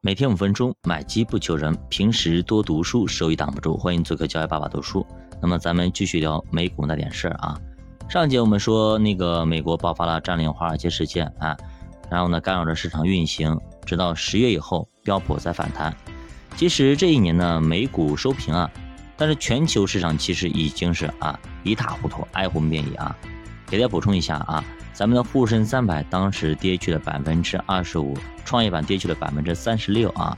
每天五分钟，买机不求人，平时多读书，收益挡不住。欢迎做客教育爸爸读书。那么咱们继续聊美股那点事儿啊。上节我们说那个美国爆发了占领华尔街事件啊，然后呢干扰着市场运行，直到十月以后标普再反弹。其实这一年呢美股收平啊，但是全球市场其实已经是啊一塌糊涂，哀鸿遍野啊。给大家补充一下啊。咱们的沪深三百当时跌去了百分之二十五，创业板跌去了百分之三十六啊。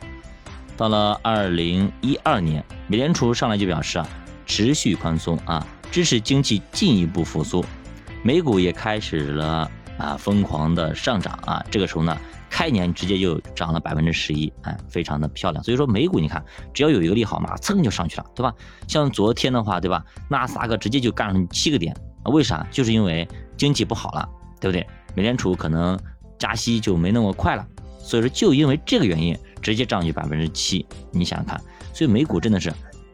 到了二零一二年，美联储上来就表示啊，持续宽松啊，支持经济进一步复苏，美股也开始了啊疯狂的上涨啊。这个时候呢，开年直接就涨了百分之十一，哎，非常的漂亮。所以说美股你看，只要有一个利好嘛，噌就上去了，对吧？像昨天的话，对吧？纳斯达克直接就干上七个点，为啥？就是因为经济不好了。对不对？美联储可能加息就没那么快了，所以说就因为这个原因，直接涨去百分之七。你想想看，所以美股真的是，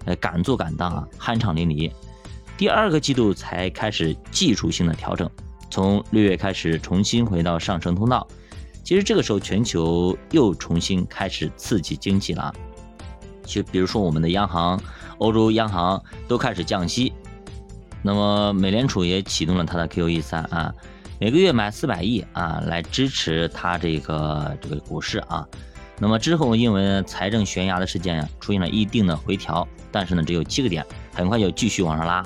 呃，敢做敢当啊，酣畅淋漓。第二个季度才开始技术性的调整，从六月开始重新回到上升通道。其实这个时候全球又重新开始刺激经济了，就比如说我们的央行，欧洲央行都开始降息，那么美联储也启动了它的 QE 三啊。每个月买四百亿啊，来支持它这个这个股市啊。那么之后因为财政悬崖的事件呀出现了一定的回调，但是呢只有七个点，很快就继续往上拉。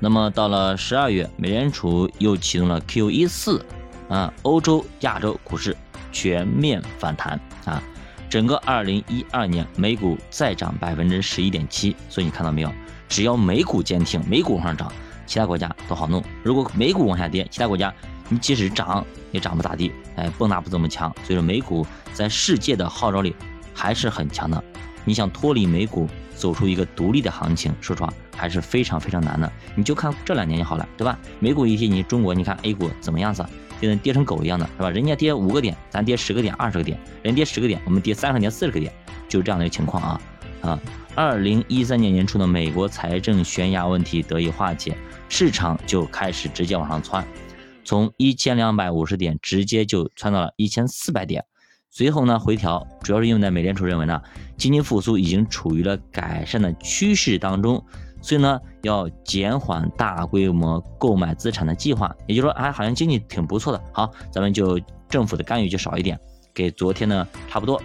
那么到了十二月，美联储又启动了 QE 四啊，欧洲、亚洲股市全面反弹啊。整个二零一二年美股再涨百分之十一点七，所以你看到没有？只要美股坚挺，美股往上涨。其他国家都好弄，如果美股往下跌，其他国家你即使涨也涨不咋地，哎，蹦跶不怎么强。所以说美股在世界的号召力还是很强的。你想脱离美股走出一个独立的行情，说实话还是非常非常难的。你就看这两年就好了，对吧？美股一跌，你中国你看 A 股怎么样子？现在跌成狗一样的，是吧？人家跌五个点，咱跌十个点、二十个点；人跌十个点，我们跌三十个点、四十个点，就是这样的一个情况啊啊。二零一三年年初的美国财政悬崖问题得以化解，市场就开始直接往上窜，从一千两百五十点直接就窜到了一千四百点。随后呢回调，主要是因为呢美联储认为呢经济复苏已经处于了改善的趋势当中，所以呢要减缓大规模购买资产的计划。也就是说，哎，好像经济挺不错的，好，咱们就政府的干预就少一点，给昨天呢差不多。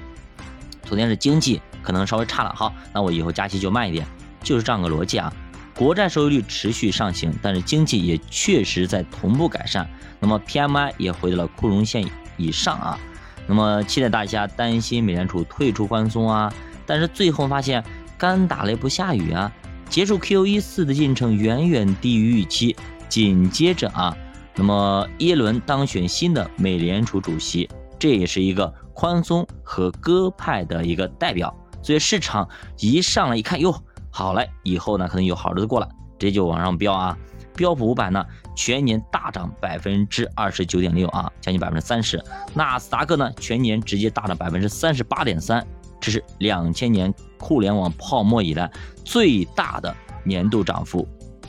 昨天是经济。可能稍微差了，好，那我以后加息就慢一点，就是这样个逻辑啊。国债收益率持续上行，但是经济也确实在同步改善，那么 PMI 也回到了枯荣线以上啊。那么期待大家担心美联储退出宽松啊，但是最后发现干打雷不下雨啊，结束 QE 四的进程远远低于预期，紧接着啊，那么耶伦当选新的美联储主席，这也是一个宽松和鸽派的一个代表。所以市场一上来一看，哟，好嘞，以后呢可能有好日子过了，直接就往上飙啊！标普五百呢全年大涨百分之二十九点六啊，将近百分之三十。纳斯达克呢全年直接大涨百分之三十八点三，这是两千年互联网泡沫以来最大的年度涨幅。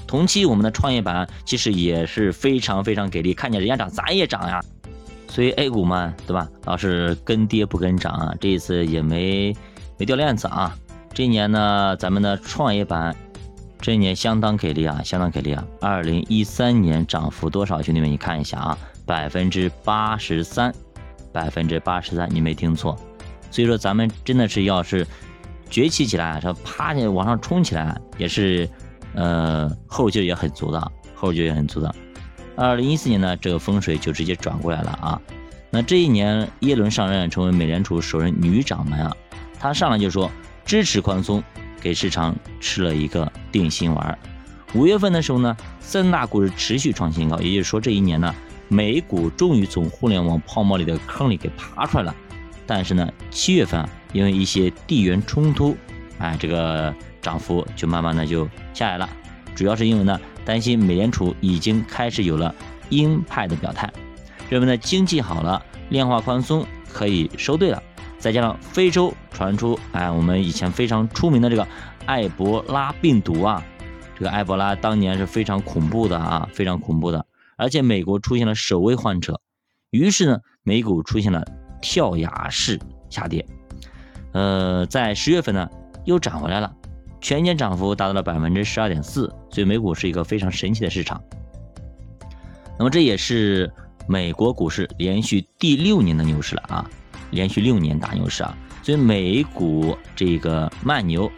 同期我们的创业板其实也是非常非常给力，看见人家涨，咱也涨呀。所以 A 股嘛，对吧？老是跟跌不跟涨啊，这一次也没。没掉链子啊！这一年呢，咱们的创业板这一年相当给力啊，相当给力啊！二零一三年涨幅多少？兄弟们，你看一下啊，百分之八十三，百分之八十三，你没听错。所以说，咱们真的是要是崛起起来，说啪就往上冲起来，也是呃后劲也很足的，后劲也很足的。二零一四年呢，这个风水就直接转过来了啊！那这一年，耶伦上任，成为美联储首任女掌门啊。他上来就说支持宽松，给市场吃了一个定心丸。五月份的时候呢，三大股市持续创新高，也就是说这一年呢，美股终于从互联网泡沫里的坑里给爬出来了。但是呢，七月份啊，因为一些地缘冲突，哎，这个涨幅就慢慢的就下来了。主要是因为呢，担心美联储已经开始有了鹰派的表态，认为呢经济好了，量化宽松可以收队了。再加上非洲传出，哎，我们以前非常出名的这个埃博拉病毒啊，这个埃博拉当年是非常恐怖的啊，非常恐怖的。而且美国出现了首位患者，于是呢，美股出现了跳崖式下跌。呃，在十月份呢又涨回来了，全年涨幅达到了百分之十二点四，所以美股是一个非常神奇的市场。那么这也是美国股市连续第六年的牛市了啊，连续六年大牛市啊，所以美股这个慢牛，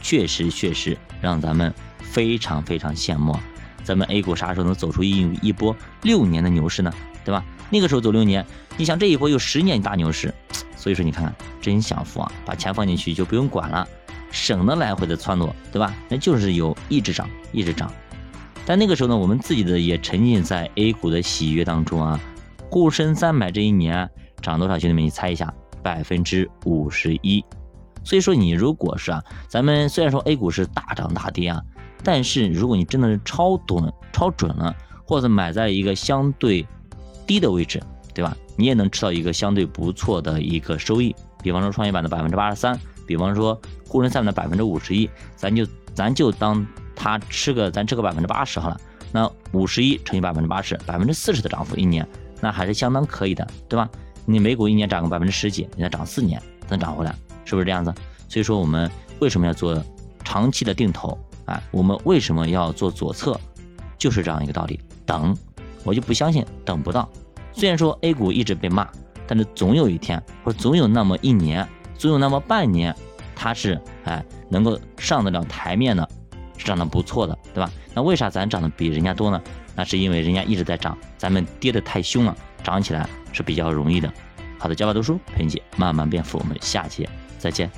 确实确实让咱们非常非常羡慕。咱们 A 股啥时候能走出一一波六年的牛市呢？对吧？那个时候走六年，你想这一波有十年大牛市，所以说你看看真享福啊！把钱放进去就不用管了，省得来回的撺掇，对吧？那就是有一直涨，一直涨。但那个时候呢，我们自己的也沉浸在 A 股的喜悦当中啊。沪深三百这一年涨多少？兄弟们，你猜一下，百分之五十一。所以说你如果是啊，咱们虽然说 A 股是大涨大跌啊，但是如果你真的是超准、超准了，或者买在一个相对。低的位置，对吧？你也能吃到一个相对不错的一个收益。比方说创业板的百分之八十三，比方说沪深三百的百分之五十一，咱就咱就当它吃个咱吃个百分之八十好了。那五十一乘以百分之八十，百分之四十的涨幅一年，那还是相当可以的，对吧？你美股一年涨个百分之十几，你再涨四年能涨回来，是不是这样子？所以说我们为什么要做长期的定投啊？我们为什么要做左侧？就是这样一个道理，等。我就不相信等不到。虽然说 A 股一直被骂，但是总有一天，或者总有那么一年，总有那么半年，它是哎能够上得了台面的，是涨得不错的，对吧？那为啥咱涨得比人家多呢？那是因为人家一直在涨，咱们跌得太凶了，长起来是比较容易的。好的，加把读书陪你慢慢变富，我们下期再见。